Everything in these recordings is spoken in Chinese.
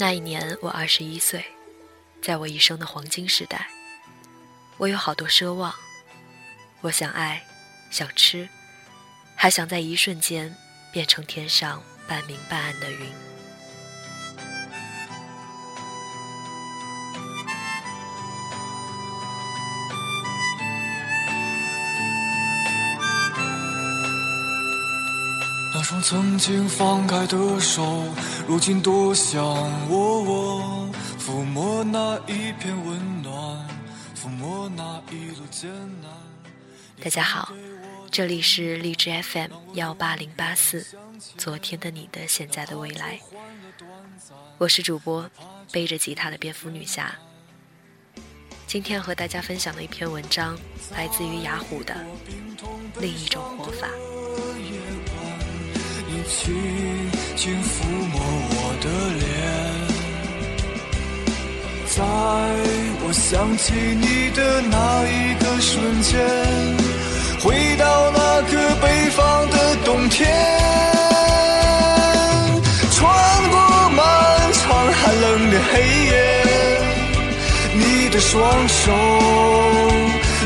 那一年我二十一岁，在我一生的黄金时代，我有好多奢望。我想爱，想吃，还想在一瞬间变成天上半明半暗的云。那双曾经放开的手，如今多想握握，抚摸那一片温暖，抚摸那一路艰难。大家好，这里是荔枝 FM 幺八零八四，昨天的你的现在的未来，我是主播背着吉他的蝙蝠女侠。今天和大家分享的一篇文章，来自于雅虎的另一种活法。轻轻抚摸我的脸，在我想起你的那一个瞬间，回到那个北方的冬天，穿过漫长寒冷的黑夜，你的双手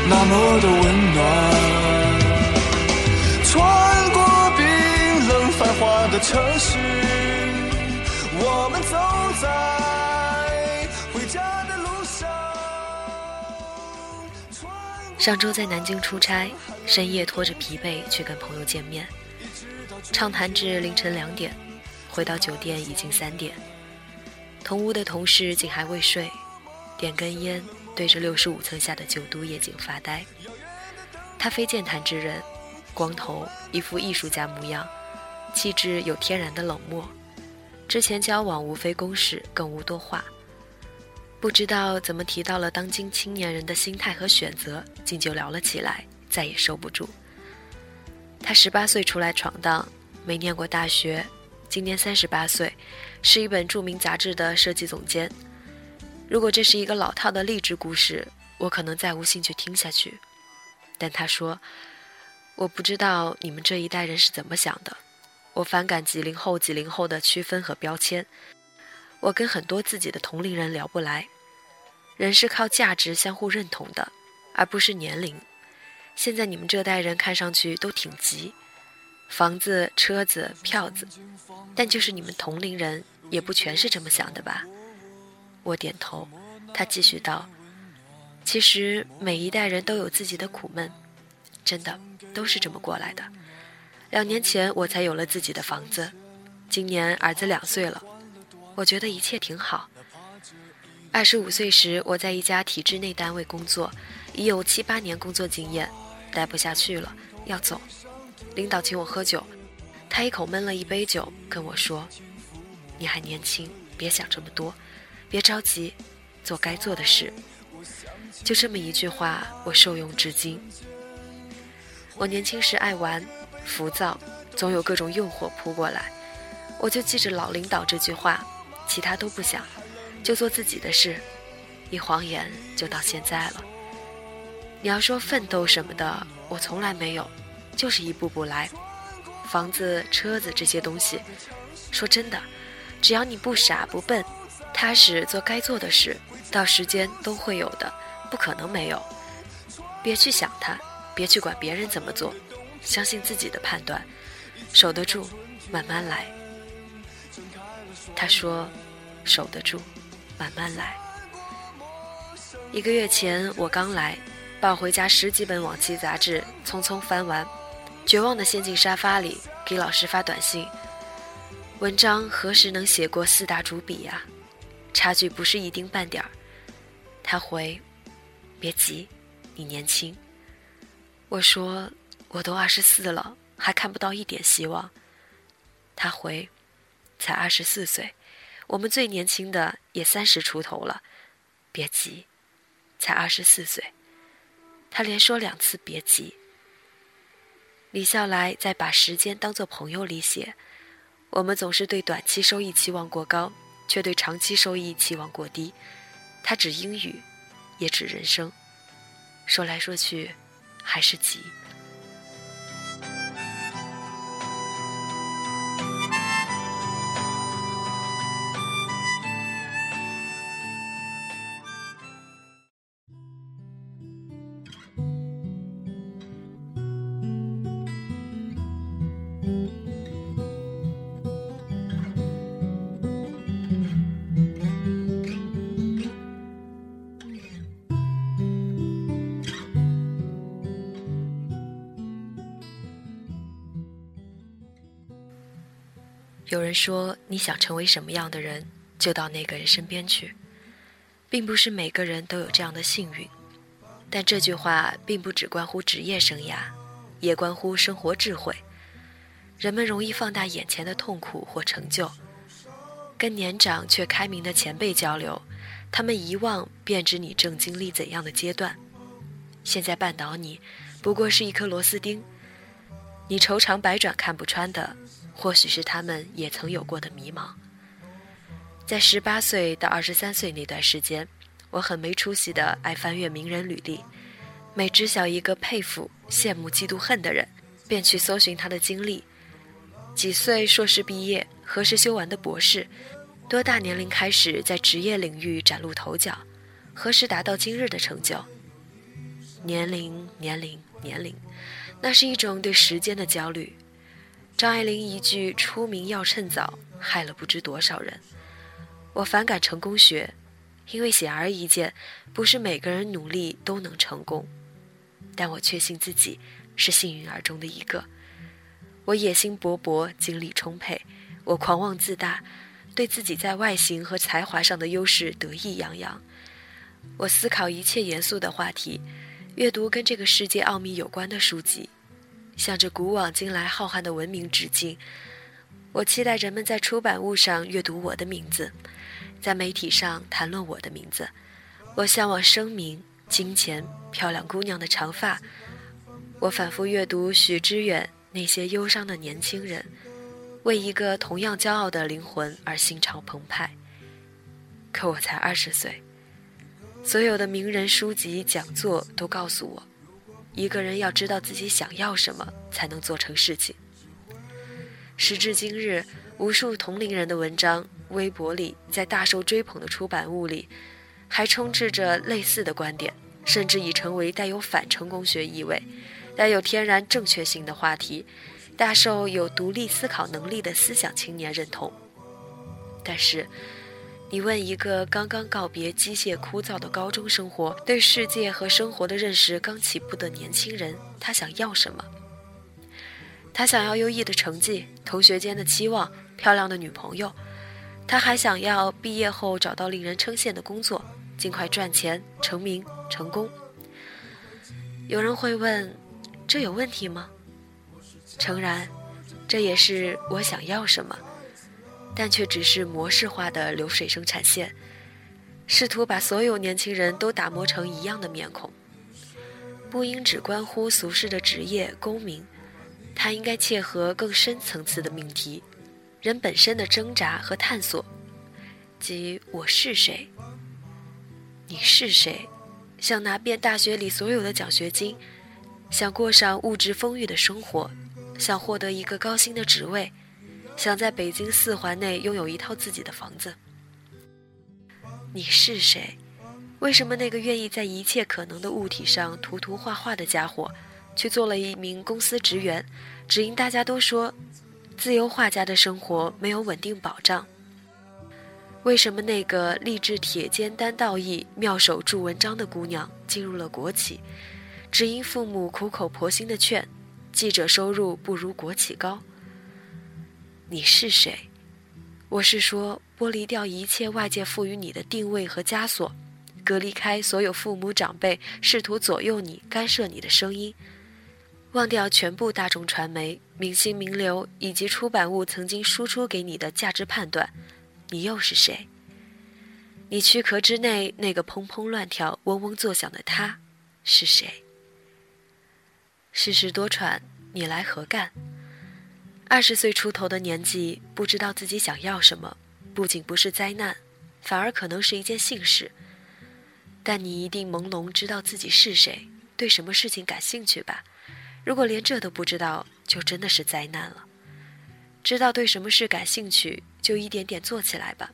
那么的温暖。城市，我们走在回家的路上。上周在南京出差，深夜拖着疲惫去跟朋友见面，畅谈至凌晨两点，回到酒店已经三点。同屋的同事竟还未睡，点根烟，对着六十五层下的九都夜景发呆。他非健谈之人，光头，一副艺术家模样。气质有天然的冷漠，之前交往无非公事，更无多话。不知道怎么提到了当今青年人的心态和选择，竟就聊了起来，再也收不住。他十八岁出来闯荡，没念过大学，今年三十八岁，是一本著名杂志的设计总监。如果这是一个老套的励志故事，我可能再无兴趣听下去。但他说：“我不知道你们这一代人是怎么想的。”我反感几零后、几零后的区分和标签。我跟很多自己的同龄人聊不来。人是靠价值相互认同的，而不是年龄。现在你们这代人看上去都挺急，房子、车子、票子，但就是你们同龄人也不全是这么想的吧？我点头。他继续道：“其实每一代人都有自己的苦闷，真的都是这么过来的。”两年前我才有了自己的房子，今年儿子两岁了，我觉得一切挺好。二十五岁时，我在一家体制内单位工作，已有七八年工作经验，待不下去了，要走。领导请我喝酒，他一口闷了一杯酒，跟我说：“你还年轻，别想这么多，别着急，做该做的事。”就这么一句话，我受用至今。我年轻时爱玩。浮躁，总有各种诱惑扑过来，我就记着老领导这句话，其他都不想，就做自己的事，一晃眼就到现在了。你要说奋斗什么的，我从来没有，就是一步步来。房子、车子这些东西，说真的，只要你不傻不笨，踏实做该做的事，到时间都会有的，不可能没有。别去想它，别去管别人怎么做。相信自己的判断，守得住，慢慢来。他说：“守得住，慢慢来。”一个月前我刚来，抱回家十几本往期杂志，匆匆翻完，绝望的陷进沙发里，给老师发短信：“文章何时能写过四大主笔呀？差距不是一丁半点儿。”他回：“别急，你年轻。”我说。我都二十四了，还看不到一点希望。他回：“才二十四岁，我们最年轻的也三十出头了，别急，才二十四岁。”他连说两次“别急”。李笑来在《把时间当作朋友》里写：“我们总是对短期收益期望过高，却对长期收益期望过低。”他指英语，也指人生。说来说去，还是急。有人说，你想成为什么样的人，就到那个人身边去，并不是每个人都有这样的幸运。但这句话并不只关乎职业生涯，也关乎生活智慧。人们容易放大眼前的痛苦或成就，跟年长却开明的前辈交流，他们遗忘便知你正经历怎样的阶段。现在绊倒你，不过是一颗螺丝钉。你愁肠百转看不穿的，或许是他们也曾有过的迷茫。在十八岁到二十三岁那段时间，我很没出息的爱翻阅名人履历，每知晓一个佩服、羡慕、嫉妒、恨的人，便去搜寻他的经历：几岁硕士毕业，何时修完的博士，多大年龄开始在职业领域崭露头角，何时达到今日的成就。年龄，年龄，年龄，那是一种对时间的焦虑。张爱玲一句“出名要趁早”，害了不知多少人。我反感成功学，因为显而易见，不是每个人努力都能成功。但我确信自己是幸运儿中的一个。我野心勃勃，精力充沛，我狂妄自大，对自己在外形和才华上的优势得意洋洋。我思考一切严肃的话题。阅读跟这个世界奥秘有关的书籍，向着古往今来浩瀚的文明致敬。我期待人们在出版物上阅读我的名字，在媒体上谈论我的名字。我向往声名、金钱、漂亮姑娘的长发。我反复阅读许知远那些忧伤的年轻人，为一个同样骄傲的灵魂而心潮澎湃。可我才二十岁。所有的名人书籍讲座都告诉我，一个人要知道自己想要什么，才能做成事情。时至今日，无数同龄人的文章、微博里，在大受追捧的出版物里，还充斥着类似的观点，甚至已成为带有反成功学意味、带有天然正确性的话题，大受有独立思考能力的思想青年认同。但是。你问一个刚刚告别机械枯燥的高中生活、对世界和生活的认识刚起步的年轻人，他想要什么？他想要优异的成绩、同学间的期望、漂亮的女朋友，他还想要毕业后找到令人称羡的工作，尽快赚钱、成名、成功。有人会问：这有问题吗？诚然，这也是我想要什么。但却只是模式化的流水生产线，试图把所有年轻人都打磨成一样的面孔。不应只关乎俗世的职业功名，它应该切合更深层次的命题：人本身的挣扎和探索，即我是谁？你是谁？想拿遍大学里所有的奖学金，想过上物质丰裕的生活，想获得一个高薪的职位。想在北京四环内拥有一套自己的房子。你是谁？为什么那个愿意在一切可能的物体上涂涂画画的家伙，去做了一名公司职员，只因大家都说，自由画家的生活没有稳定保障？为什么那个立志铁肩担道义、妙手著文章的姑娘进入了国企，只因父母苦口婆心的劝，记者收入不如国企高？你是谁？我是说，剥离掉一切外界赋予你的定位和枷锁，隔离开所有父母长辈试图左右你、干涉你的声音，忘掉全部大众传媒、明星名流以及出版物曾经输出给你的价值判断，你又是谁？你躯壳之内那个砰砰乱跳、嗡嗡作响的他，是谁？世事多舛，你来何干？二十岁出头的年纪，不知道自己想要什么，不仅不是灾难，反而可能是一件幸事。但你一定朦胧知道自己是谁，对什么事情感兴趣吧？如果连这都不知道，就真的是灾难了。知道对什么事感兴趣，就一点点做起来吧。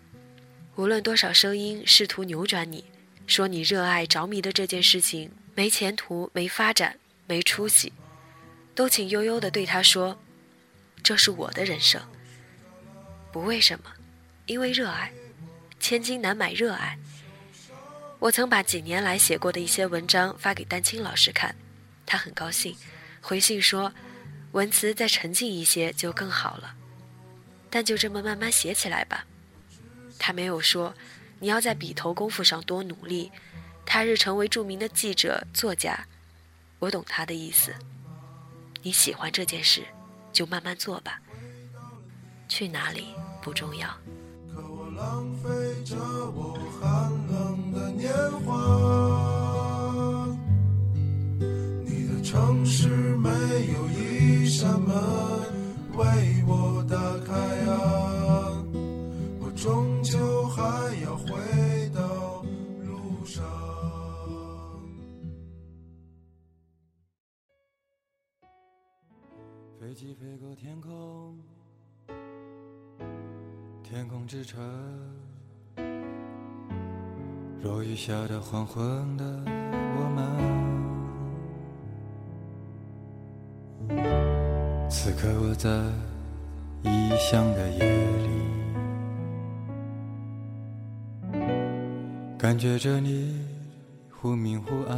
无论多少声音试图扭转你，说你热爱着迷的这件事情没前途、没发展、没出息，都请悠悠地对他说。这是我的人生。不为什么，因为热爱，千金难买热爱。我曾把几年来写过的一些文章发给丹青老师看，他很高兴，回信说，文词再沉静一些就更好了。但就这么慢慢写起来吧。他没有说你要在笔头功夫上多努力，他日成为著名的记者、作家。我懂他的意思。你喜欢这件事，就慢慢做吧。去哪里不重要。可我浪费着我寒冷的年华。你的城市没有一扇门为我机飞过天空。天空之城，落雨下的黄昏的我们，此刻我在异乡的夜里，感觉着你忽明忽暗。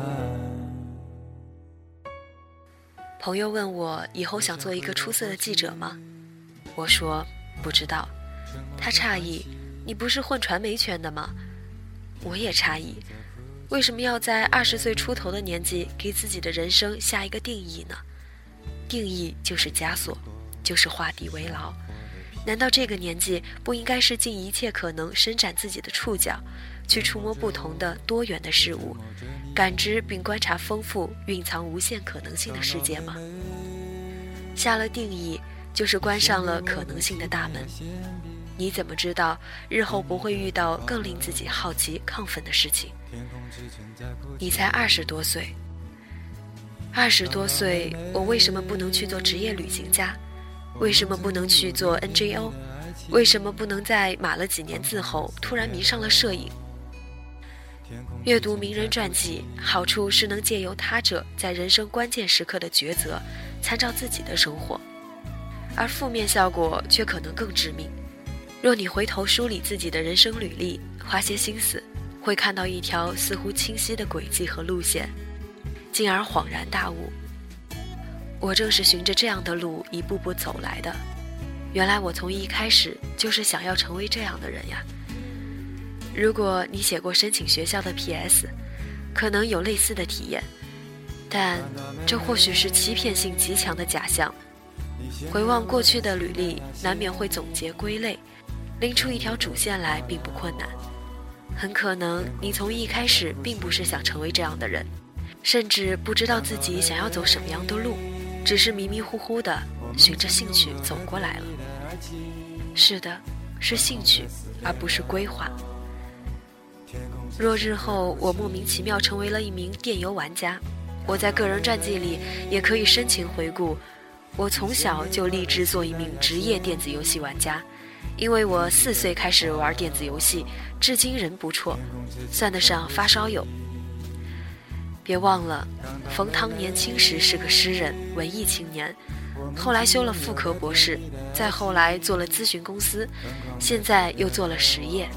朋友问我以后想做一个出色的记者吗？我说不知道。他诧异：“你不是混传媒圈的吗？”我也诧异：“为什么要在二十岁出头的年纪给自己的人生下一个定义呢？定义就是枷锁，就是画地为牢。难道这个年纪不应该是尽一切可能伸展自己的触角，去触摸不同的多元的事物，感知并观察丰富、蕴藏无限可能性的世界吗？下了定义，就是关上了可能性的大门。”你怎么知道日后不会遇到更令自己好奇、亢奋的事情？你才二十多岁，二十多岁，我为什么不能去做职业旅行家？为什么不能去做 NGO？为什么不能在码了几年字后突然迷上了摄影？阅读名人传记，好处是能借由他者在人生关键时刻的抉择，参照自己的生活，而负面效果却可能更致命。若你回头梳理自己的人生履历，花些心思，会看到一条似乎清晰的轨迹和路线，进而恍然大悟：我正是循着这样的路一步步走来的。原来我从一开始就是想要成为这样的人呀。如果你写过申请学校的 P.S.，可能有类似的体验，但这或许是欺骗性极强的假象。回望过去的履历，难免会总结归类。拎出一条主线来并不困难，很可能你从一开始并不是想成为这样的人，甚至不知道自己想要走什么样的路，只是迷迷糊糊的循着兴趣走过来了。是的，是兴趣，而不是规划。若日后我莫名其妙成为了一名电游玩家，我在个人传记里也可以深情回顾，我从小就立志做一名职业电子游戏玩家。因为我四岁开始玩电子游戏，至今人不错，算得上发烧友。别忘了，冯唐年轻时是个诗人、文艺青年，后来修了妇科博士，再后来做了咨询公司，现在又做了实业。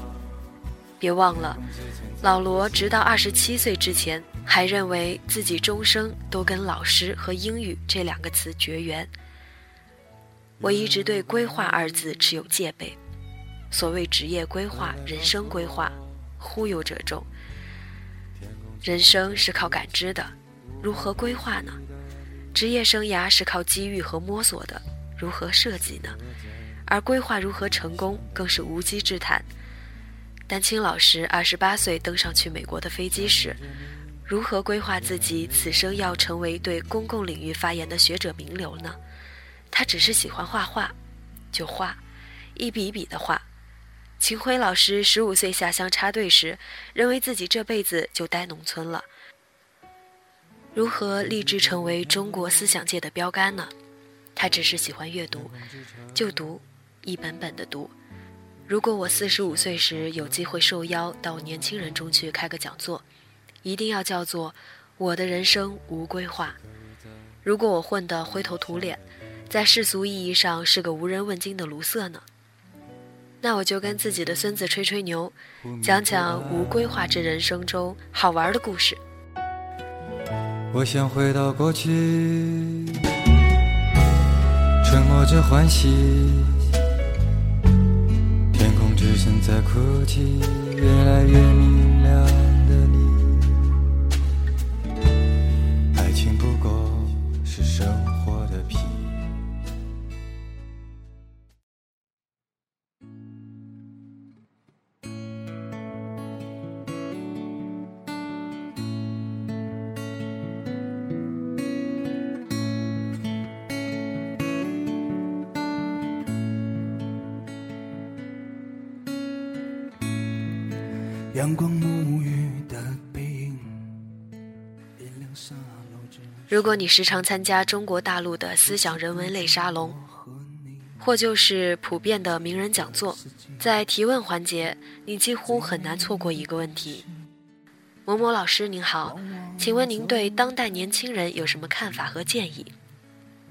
别忘了，老罗直到二十七岁之前，还认为自己终生都跟老师和英语这两个词绝缘。我一直对“规划”二字持有戒备。所谓职业规划、人生规划，忽悠者众。人生是靠感知的，如何规划呢？职业生涯是靠机遇和摸索的，如何设计呢？而规划如何成功，更是无稽之谈。丹青老师二十八岁登上去美国的飞机时，如何规划自己此生要成为对公共领域发言的学者名流呢？他只是喜欢画画，就画，一笔一笔的画。秦晖老师十五岁下乡插队时，认为自己这辈子就待农村了。如何立志成为中国思想界的标杆呢？他只是喜欢阅读，就读，一本本的读。如果我四十五岁时有机会受邀到年轻人中去开个讲座，一定要叫做“我的人生无规划”。如果我混得灰头土脸，在世俗意义上是个无人问津的卢瑟呢，那我就跟自己的孙子吹吹牛，讲讲无规划之人生中好玩的故事。我想回到过去，沉默着欢喜，天空之城在哭泣，越来越明亮阳光沐浴的背影，如果你时常参加中国大陆的思想人文类沙龙，或就是普遍的名人讲座，在提问环节，你几乎很难错过一个问题：某某老师您好，请问您对当代年轻人有什么看法和建议？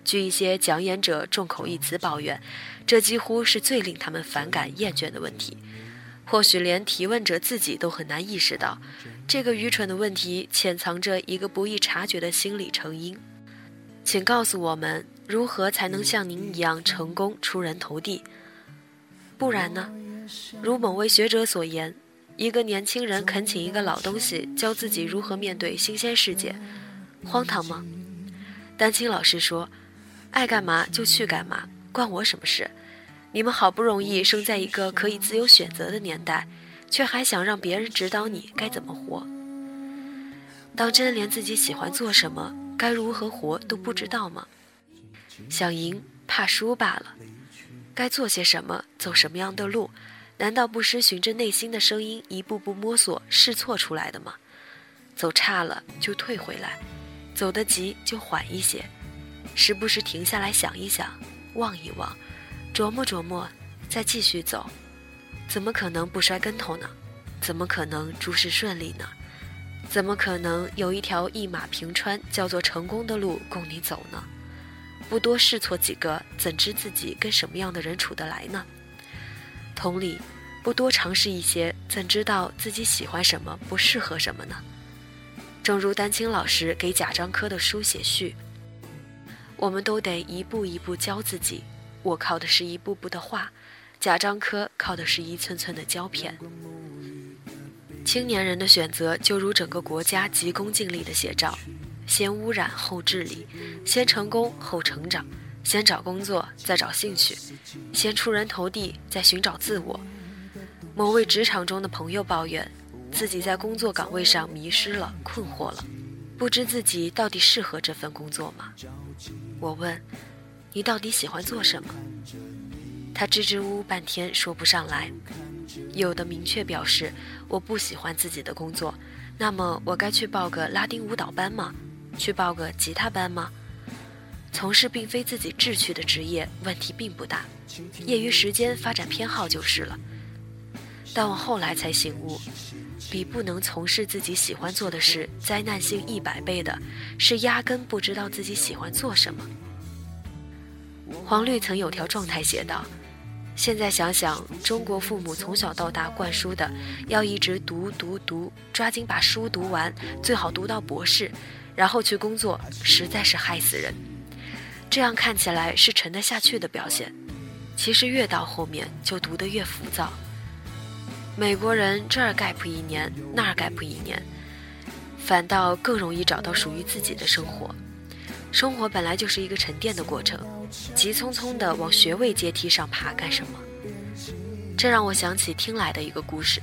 据一些讲演者众口一词抱怨，这几乎是最令他们反感厌倦的问题。或许连提问者自己都很难意识到，这个愚蠢的问题潜藏着一个不易察觉的心理成因。请告诉我们，如何才能像您一样成功出人头地？不然呢？如某位学者所言，一个年轻人恳请一个老东西教自己如何面对新鲜世界，荒唐吗？丹青老师说：“爱干嘛就去干嘛，关我什么事？”你们好不容易生在一个可以自由选择的年代，却还想让别人指导你该怎么活？当真连自己喜欢做什么、该如何活都不知道吗？想赢怕输罢了。该做些什么、走什么样的路，难道不是循着内心的声音一步步摸索、试错出来的吗？走差了就退回来，走得急就缓一些，时不时停下来想一想、望一望。琢磨琢磨，再继续走，怎么可能不摔跟头呢？怎么可能诸事顺利呢？怎么可能有一条一马平川、叫做成功的路供你走呢？不多试错几个，怎知自己跟什么样的人处得来呢？同理，不多尝试一些，怎知道自己喜欢什么，不适合什么呢？正如丹青老师给贾樟柯的书写序，我们都得一步一步教自己。我靠的是一步步的画，贾樟柯靠的是一寸寸的胶片。青年人的选择就如整个国家急功近利的写照：先污染后治理，先成功后成长，先找工作再找兴趣，先出人头地再寻找自我。某位职场中的朋友抱怨，自己在工作岗位上迷失了、困惑了，不知自己到底适合这份工作吗？我问。你到底喜欢做什么？他支支吾吾半天说不上来。有的明确表示我不喜欢自己的工作，那么我该去报个拉丁舞蹈班吗？去报个吉他班吗？从事并非自己志趣的职业，问题并不大，业余时间发展偏好就是了。但我后来才醒悟，比不能从事自己喜欢做的事灾难性一百倍的，是压根不知道自己喜欢做什么。黄绿曾有条状态写道：“现在想想，中国父母从小到大灌输的要一直读读读，抓紧把书读完，最好读到博士，然后去工作，实在是害死人。这样看起来是沉得下去的表现，其实越到后面就读得越浮躁。美国人这儿 gap 一年，那儿 gap 一年，反倒更容易找到属于自己的生活。生活本来就是一个沉淀的过程。”急匆匆地往学位阶梯上爬干什么？这让我想起听来的一个故事：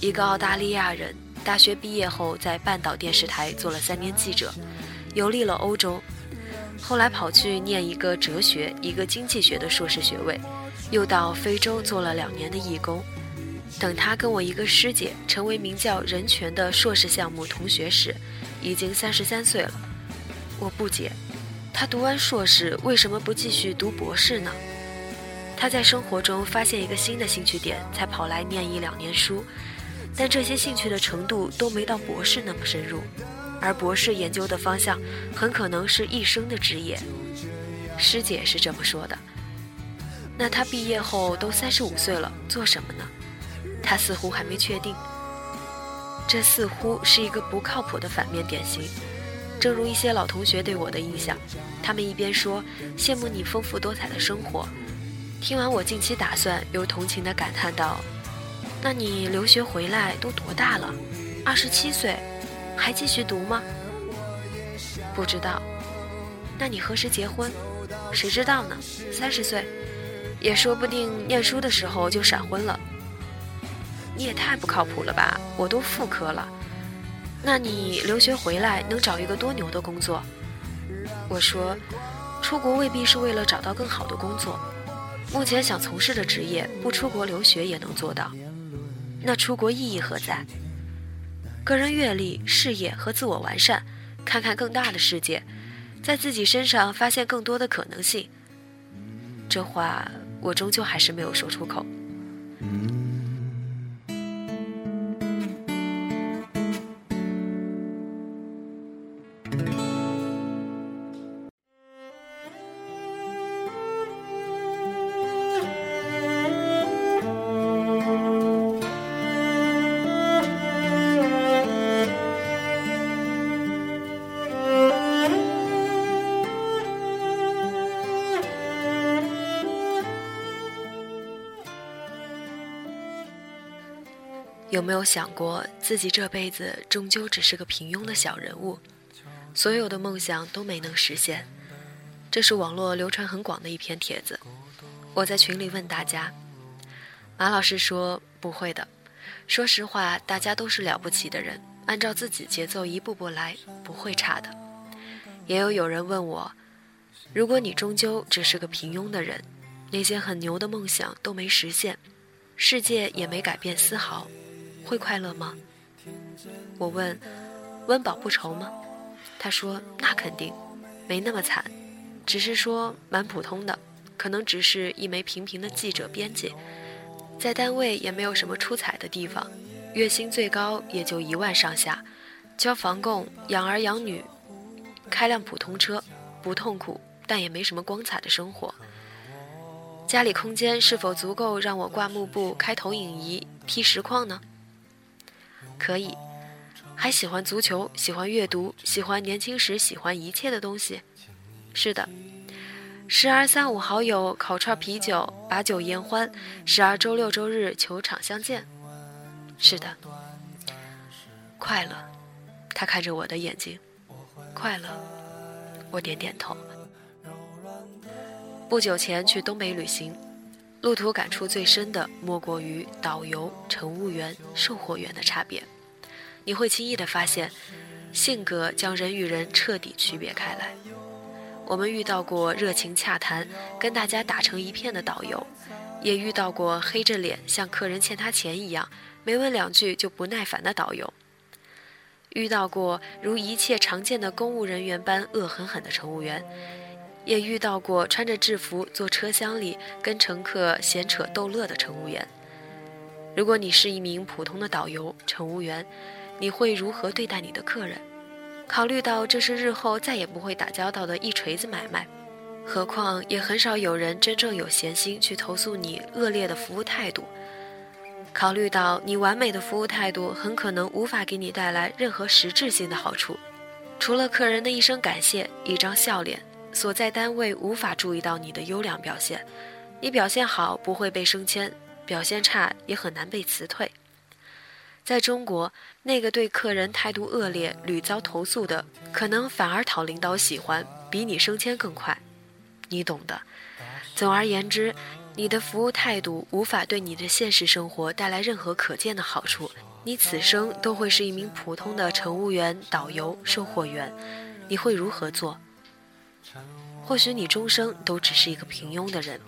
一个澳大利亚人大学毕业后，在半岛电视台做了三年记者，游历了欧洲，后来跑去念一个哲学、一个经济学的硕士学位，又到非洲做了两年的义工。等他跟我一个师姐成为名叫人权的硕士项目同学时，已经三十三岁了。我不解。他读完硕士，为什么不继续读博士呢？他在生活中发现一个新的兴趣点，才跑来念一两年书，但这些兴趣的程度都没到博士那么深入，而博士研究的方向很可能是一生的职业。师姐是这么说的。那他毕业后都三十五岁了，做什么呢？他似乎还没确定。这似乎是一个不靠谱的反面典型。正如一些老同学对我的印象，他们一边说羡慕你丰富多彩的生活，听完我近期打算，又同情地感叹道：“那你留学回来都多大了？二十七岁，还继续读吗？不知道。那你何时结婚？谁知道呢？三十岁，也说不定念书的时候就闪婚了。你也太不靠谱了吧！我都妇科了。那你留学回来能找一个多牛的工作？我说，出国未必是为了找到更好的工作。目前想从事的职业，不出国留学也能做到。那出国意义何在？个人阅历、事业和自我完善，看看更大的世界。在自己身上发现更多的可能性，这话我终究还是没有说出口。有没有想过，自己这辈子终究只是个平庸的小人物，所有的梦想都没能实现？这是网络流传很广的一篇帖子。我在群里问大家，马老师说不会的。说实话，大家都是了不起的人，按照自己节奏一步步来，不会差的。也有有人问我，如果你终究只是个平庸的人，那些很牛的梦想都没实现，世界也没改变丝毫。会快乐吗？我问，温饱不愁吗？他说那肯定，没那么惨，只是说蛮普通的，可能只是一枚平平的记者编辑，在单位也没有什么出彩的地方，月薪最高也就一万上下，交房供，养儿养女，开辆普通车，不痛苦，但也没什么光彩的生活。家里空间是否足够让我挂幕布、开投影仪、踢实况呢？可以，还喜欢足球，喜欢阅读，喜欢年轻时喜欢一切的东西。是的，时而三五好友烤串啤酒，把酒言欢；时而周六周日球场相见。是的，快乐。他看着我的眼睛，快乐。我点点头。不久前去东北旅行。路途感触最深的，莫过于导游、乘务员、售货员的差别。你会轻易地发现，性格将人与人彻底区别开来。我们遇到过热情洽谈、跟大家打成一片的导游，也遇到过黑着脸像客人欠他钱一样，没问两句就不耐烦的导游。遇到过如一切常见的公务人员般恶狠狠的乘务员。也遇到过穿着制服坐车厢里跟乘客闲扯逗乐的乘务员。如果你是一名普通的导游、乘务员，你会如何对待你的客人？考虑到这是日后再也不会打交道的一锤子买卖，何况也很少有人真正有闲心去投诉你恶劣的服务态度。考虑到你完美的服务态度很可能无法给你带来任何实质性的好处，除了客人的一声感谢、一张笑脸。所在单位无法注意到你的优良表现，你表现好不会被升迁，表现差也很难被辞退。在中国，那个对客人态度恶劣、屡遭投诉的，可能反而讨领导喜欢，比你升迁更快。你懂的。总而言之，你的服务态度无法对你的现实生活带来任何可见的好处，你此生都会是一名普通的乘务员、导游、售货员。你会如何做？或许你终生都只是一个平庸的人，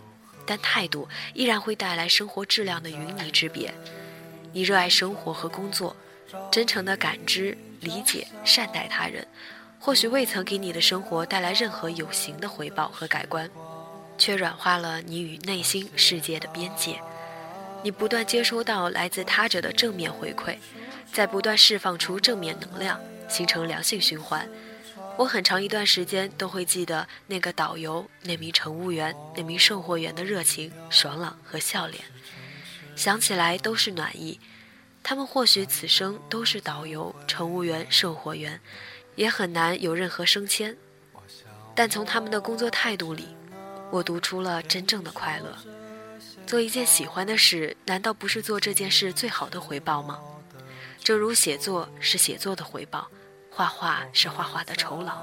但态度依然会带来生活质量的云泥之别。你热爱生活和工作，真诚地感知、理解、善待他人，或许未曾给你的生活带来任何有形的回报和改观，却软化了你与内心世界的边界。你不断接收到来自他者的正面回馈，在不断释放出正面能量，形成良性循环。我很长一段时间都会记得那个导游、那名乘务员、那名售货员的热情、爽朗和笑脸，想起来都是暖意。他们或许此生都是导游、乘务员、售货员，也很难有任何升迁，但从他们的工作态度里，我读出了真正的快乐。做一件喜欢的事，难道不是做这件事最好的回报吗？正如写作是写作的回报，画画是画画的酬劳。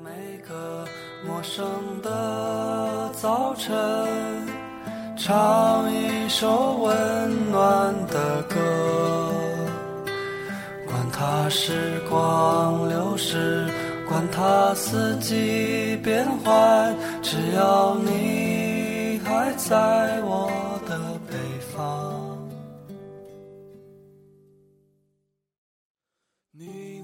每个陌生的早晨，唱一首温暖的歌，管它时光流逝，管它四季变换，只要你还在我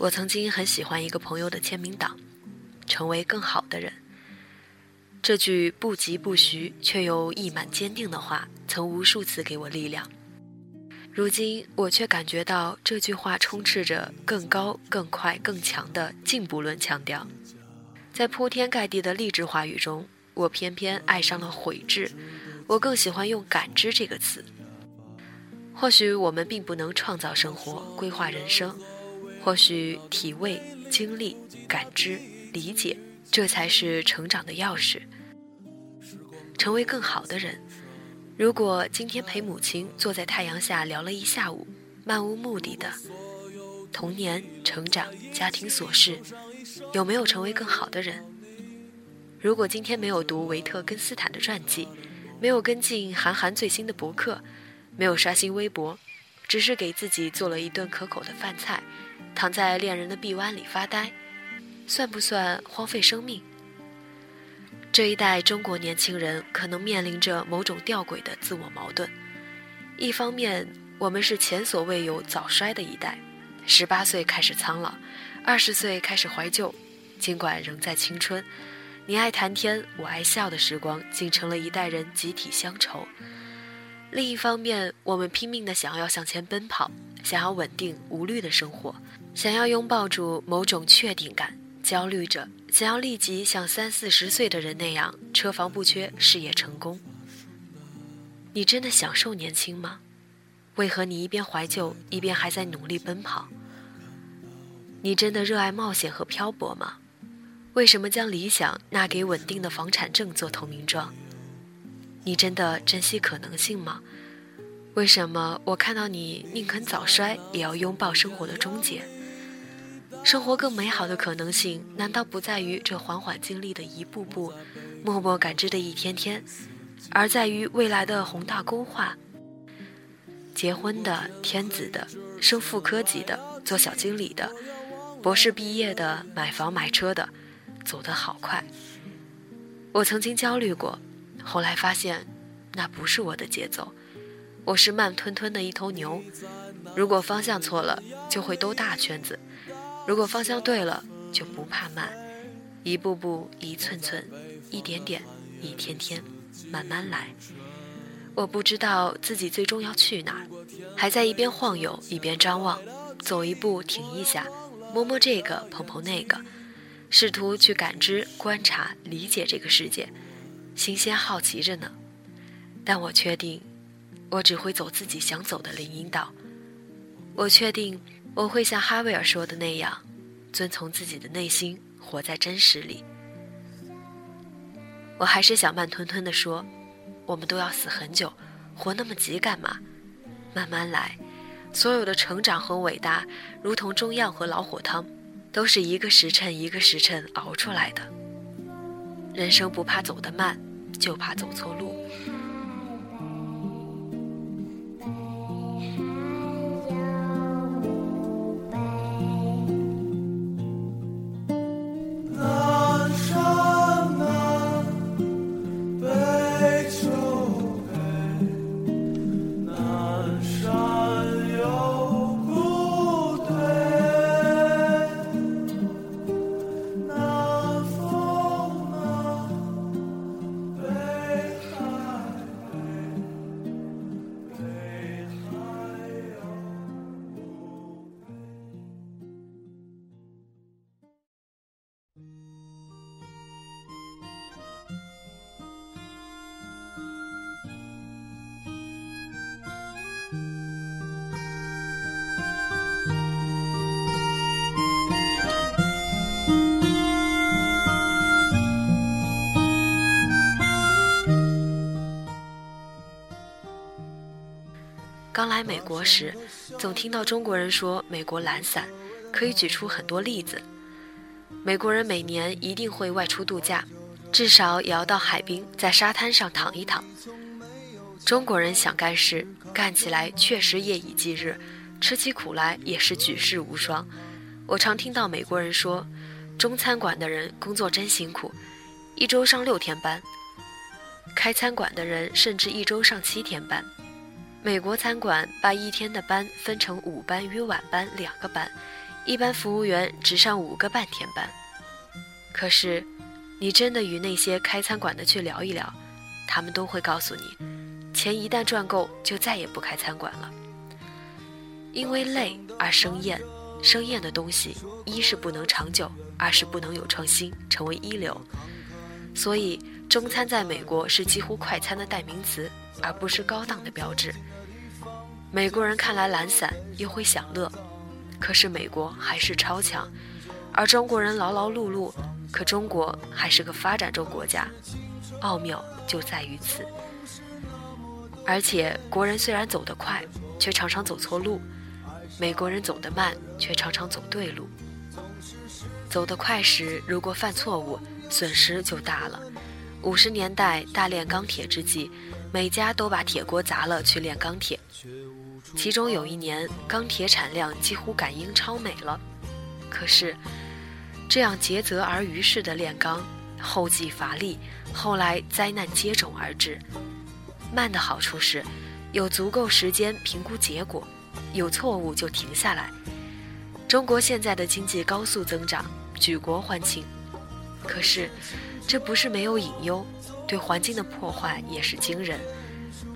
我曾经很喜欢一个朋友的签名档，成为更好的人。这句不疾不徐却又溢满坚定的话，曾无数次给我力量。如今，我却感觉到这句话充斥着更高、更快、更强的进步论腔调。在铺天盖地的励志话语中，我偏偏爱上了悔志。我更喜欢用感知这个词。或许我们并不能创造生活、规划人生。或许体味、经历、感知、理解，这才是成长的钥匙。成为更好的人。如果今天陪母亲坐在太阳下聊了一下午，漫无目的的童年、成长、家庭琐事，有没有成为更好的人？如果今天没有读维特根斯坦的传记，没有跟进韩寒最新的博客，没有刷新微博，只是给自己做了一顿可口的饭菜。躺在恋人的臂弯里发呆，算不算荒废生命？这一代中国年轻人可能面临着某种吊诡的自我矛盾：一方面，我们是前所未有早衰的一代，十八岁开始苍老，二十岁开始怀旧，尽管仍在青春，你爱谈天，我爱笑的时光，竟成了一代人集体乡愁；另一方面，我们拼命的想要向前奔跑，想要稳定无虑的生活。想要拥抱住某种确定感，焦虑着，想要立即像三四十岁的人那样车房不缺，事业成功。你真的享受年轻吗？为何你一边怀旧，一边还在努力奔跑？你真的热爱冒险和漂泊吗？为什么将理想纳给稳定的房产证做投名状？你真的珍惜可能性吗？为什么我看到你宁肯早衰，也要拥抱生活的终结？生活更美好的可能性，难道不在于这缓缓经历的一步步，默默感知的一天天，而在于未来的宏大规划？结婚的、天子的、升副科级的、做小经理的、博士毕业的、买房买车的，走得好快。我曾经焦虑过，后来发现，那不是我的节奏。我是慢吞吞的一头牛，如果方向错了，就会兜大圈子。如果方向对了，就不怕慢，一步步，一寸寸，一点点，一天天，慢慢来。我不知道自己最终要去哪儿，还在一边晃悠一边张望，走一步停一下，摸摸这个碰碰那个，试图去感知、观察、理解这个世界，新鲜好奇着呢。但我确定，我只会走自己想走的林荫道。我确定。我会像哈维尔说的那样，遵从自己的内心，活在真实里。我还是想慢吞吞地说，我们都要死很久，活那么急干嘛？慢慢来，所有的成长和伟大，如同中药和老火汤，都是一个时辰一个时辰熬出来的。人生不怕走得慢，就怕走错路。国时，总听到中国人说美国懒散，可以举出很多例子。美国人每年一定会外出度假，至少也要到海滨，在沙滩上躺一躺。中国人想干事，干起来确实夜以继日，吃起苦来也是举世无双。我常听到美国人说，中餐馆的人工作真辛苦，一周上六天班；开餐馆的人甚至一周上七天班。美国餐馆把一天的班分成午班与晚班两个班，一般服务员只上五个半天班。可是，你真的与那些开餐馆的去聊一聊，他们都会告诉你，钱一旦赚够，就再也不开餐馆了。因为累而生厌，生厌的东西，一是不能长久，二是不能有创新，成为一流。所以，中餐在美国是几乎快餐的代名词。而不是高档的标志。美国人看来懒散，又会享乐，可是美国还是超强，而中国人劳劳碌碌，可中国还是个发展中国家，奥妙就在于此。而且国人虽然走得快，却常常走错路；美国人走得慢，却常常走对路。走得快时，如果犯错误，损失就大了。五十年代大炼钢铁之际。每家都把铁锅砸了去炼钢铁，其中有一年钢铁产量几乎赶英超美了。可是，这样竭泽而渔式的炼钢，后继乏力，后来灾难接踵而至。慢的好处是，有足够时间评估结果，有错误就停下来。中国现在的经济高速增长，举国欢庆，可是，这不是没有隐忧。对环境的破坏也是惊人，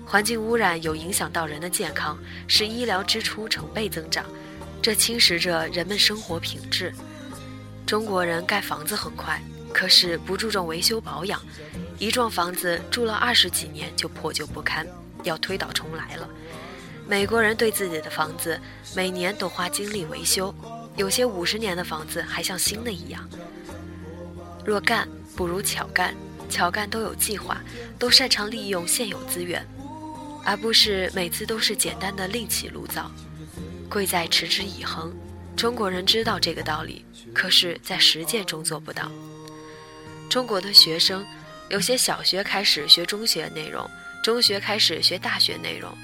环境污染有影响到人的健康，使医疗支出成倍增长，这侵蚀着人们生活品质。中国人盖房子很快，可是不注重维修保养，一幢房子住了二十几年就破旧不堪，要推倒重来了。美国人对自己的房子每年都花精力维修，有些五十年的房子还像新的一样。若干不如巧干。巧干都有计划，都擅长利用现有资源，而不是每次都是简单的另起炉灶。贵在持之以恒。中国人知道这个道理，可是，在实践中做不到。中国的学生，有些小学开始学中学内容，中学开始学大学内容，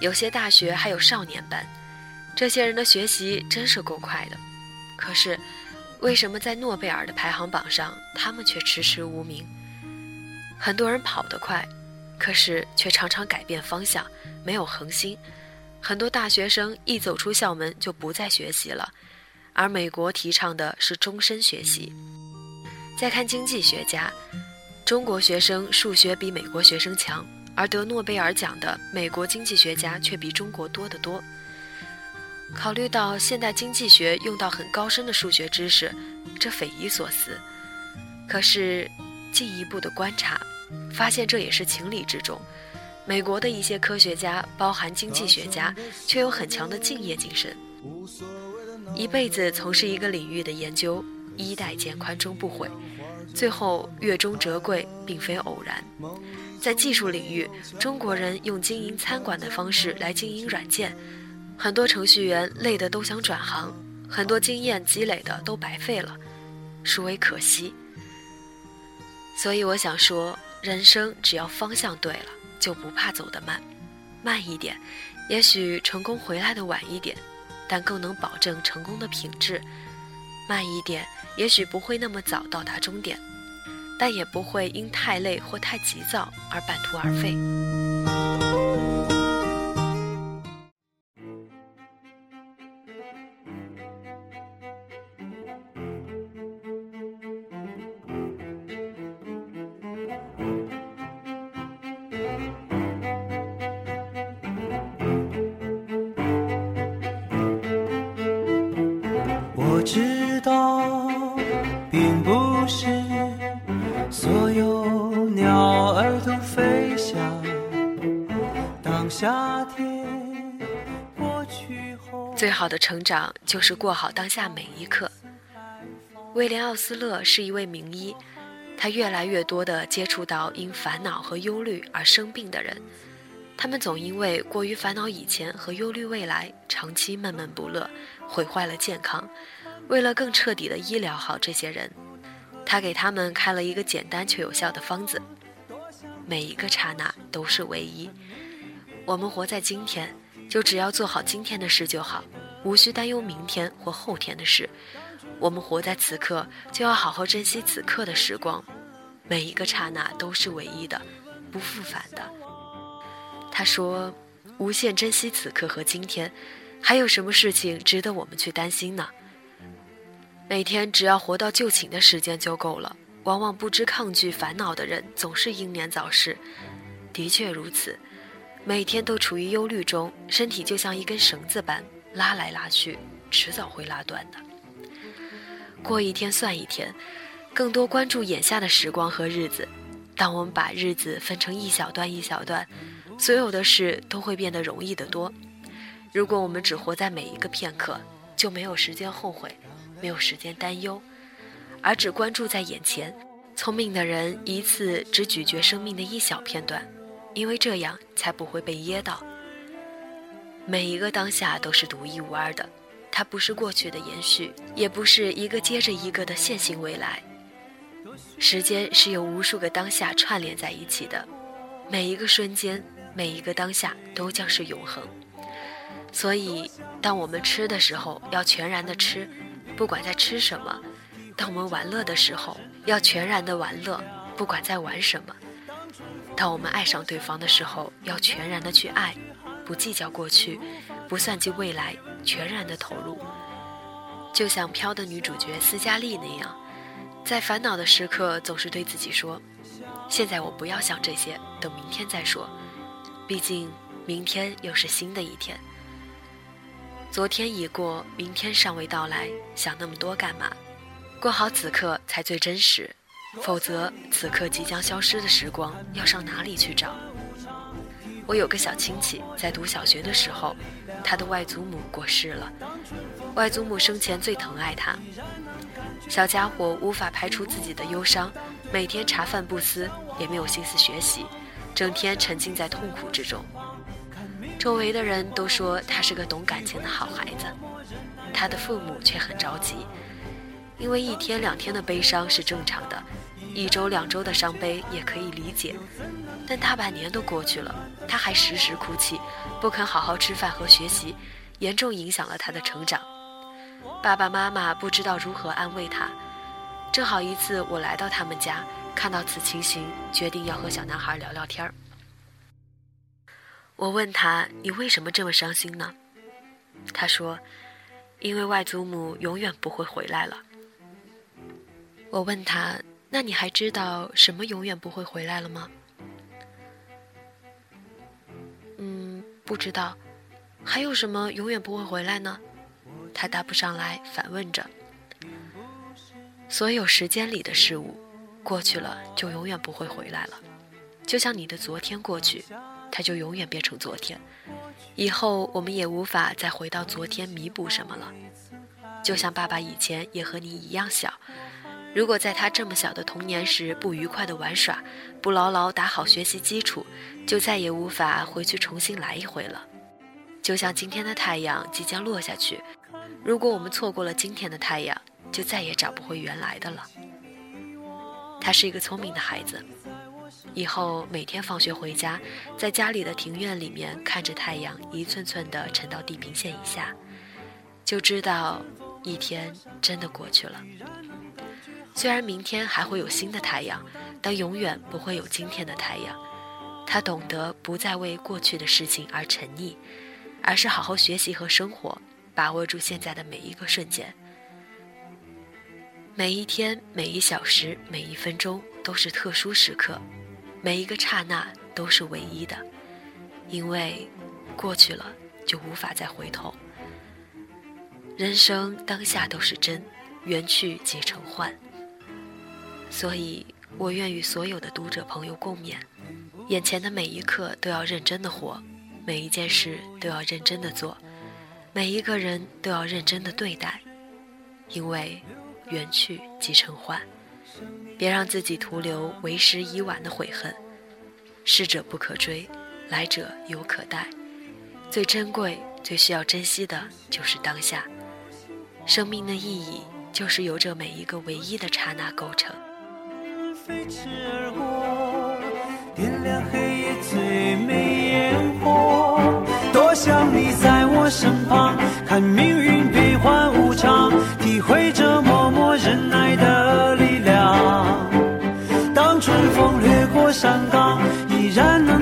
有些大学还有少年班。这些人的学习真是够快的，可是，为什么在诺贝尔的排行榜上，他们却迟迟无名？很多人跑得快，可是却常常改变方向，没有恒心。很多大学生一走出校门就不再学习了，而美国提倡的是终身学习。再看经济学家，中国学生数学比美国学生强，而得诺贝尔奖的美国经济学家却比中国多得多。考虑到现代经济学用到很高深的数学知识，这匪夷所思。可是。进一步的观察，发现这也是情理之中。美国的一些科学家，包含经济学家，却有很强的敬业精神，一辈子从事一个领域的研究，衣带渐宽终不悔，最后月中折桂，并非偶然。在技术领域，中国人用经营餐馆的方式来经营软件，很多程序员累得都想转行，很多经验积累的都白费了，殊为可惜。所以我想说，人生只要方向对了，就不怕走得慢，慢一点，也许成功回来的晚一点，但更能保证成功的品质；慢一点，也许不会那么早到达终点，但也不会因太累或太急躁而半途而废。最好的成长就是过好当下每一刻。威廉·奥斯勒是一位名医，他越来越多地接触到因烦恼和忧虑而生病的人，他们总因为过于烦恼以前和忧虑未来，长期闷闷不乐，毁坏了健康。为了更彻底的医疗好这些人，他给他们开了一个简单却有效的方子：每一个刹那都是唯一。我们活在今天，就只要做好今天的事就好，无需担忧明天或后天的事。我们活在此刻，就要好好珍惜此刻的时光。每一个刹那都是唯一的，不复返的。他说：“无限珍惜此刻和今天，还有什么事情值得我们去担心呢？每天只要活到就寝的时间就够了。往往不知抗拒烦恼的人，总是英年早逝。的确如此，每天都处于忧虑中，身体就像一根绳子般拉来拉去，迟早会拉断的。过一天算一天，更多关注眼下的时光和日子。当我们把日子分成一小段一小段。”所有的事都会变得容易得多。如果我们只活在每一个片刻，就没有时间后悔，没有时间担忧，而只关注在眼前。聪明的人一次只咀嚼生命的一小片段，因为这样才不会被噎到。每一个当下都是独一无二的，它不是过去的延续，也不是一个接着一个的线性未来。时间是由无数个当下串联在一起的，每一个瞬间。每一个当下都将是永恒，所以当我们吃的时候要全然的吃，不管在吃什么；当我们玩乐的时候要全然的玩乐，不管在玩什么；当我们爱上对方的时候要全然的去爱，不计较过去，不算计未来，全然的投入。就像《飘》的女主角斯嘉丽那样，在烦恼的时刻总是对自己说：“现在我不要想这些，等明天再说。”毕竟，明天又是新的一天。昨天已过，明天尚未到来，想那么多干嘛？过好此刻才最真实，否则此刻即将消失的时光要上哪里去找？我有个小亲戚，在读小学的时候，他的外祖母过世了。外祖母生前最疼爱他，小家伙无法排除自己的忧伤，每天茶饭不思，也没有心思学习。整天沉浸在痛苦之中，周围的人都说他是个懂感情的好孩子，他的父母却很着急，因为一天两天的悲伤是正常的，一周两周的伤悲也可以理解，但大半年都过去了，他还时时哭泣，不肯好好吃饭和学习，严重影响了他的成长。爸爸妈妈不知道如何安慰他，正好一次我来到他们家。看到此情形，决定要和小男孩聊聊天儿。我问他：“你为什么这么伤心呢？”他说：“因为外祖母永远不会回来了。”我问他：“那你还知道什么永远不会回来了吗？”嗯，不知道。还有什么永远不会回来呢？他答不上来，反问着：“所有时间里的事物。”过去了就永远不会回来了，就像你的昨天过去，它就永远变成昨天。以后我们也无法再回到昨天弥补什么了。就像爸爸以前也和你一样小，如果在他这么小的童年时不愉快的玩耍，不牢牢打好学习基础，就再也无法回去重新来一回了。就像今天的太阳即将落下去，如果我们错过了今天的太阳，就再也找不回原来的了。他是一个聪明的孩子，以后每天放学回家，在家里的庭院里面看着太阳一寸寸地沉到地平线以下，就知道一天真的过去了。虽然明天还会有新的太阳，但永远不会有今天的太阳。他懂得不再为过去的事情而沉溺，而是好好学习和生活，把握住现在的每一个瞬间。每一天、每一小时、每一分钟都是特殊时刻，每一个刹那都是唯一的，因为过去了就无法再回头。人生当下都是真，缘去即成幻。所以我愿与所有的读者朋友共勉：眼前的每一刻都要认真的活，每一件事都要认真的做，每一个人都要认真的对待，因为。缘去即成幻，别让自己徒留为时已晚的悔恨。逝者不可追，来者犹可待。最珍贵、最需要珍惜的就是当下。生命的意义就是由这每一个唯一的刹那构成。飞驰而过，点亮黑夜最美烟火。多想你在我身旁，看命运变幻无常，体会这默默忍耐的力量。当春风掠过山岗，依然能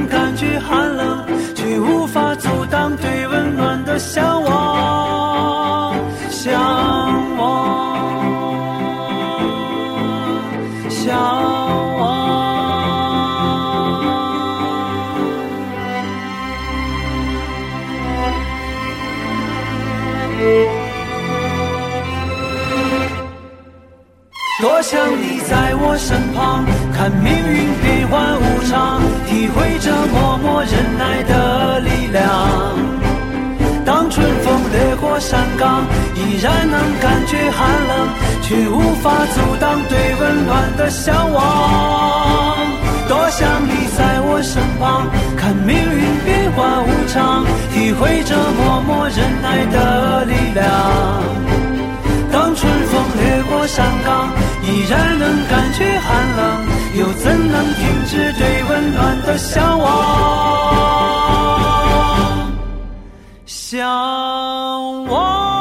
身旁，看命运变幻无常，体会着默默忍耐的力量。当春风掠过山岗，依然能感觉寒冷，却无法阻挡对温暖的向往。多想你在我身旁，看命运变幻无常，体会着默默忍耐的力量。春风掠过山岗，依然能感觉寒冷，又怎能停止对温暖的向往？向往。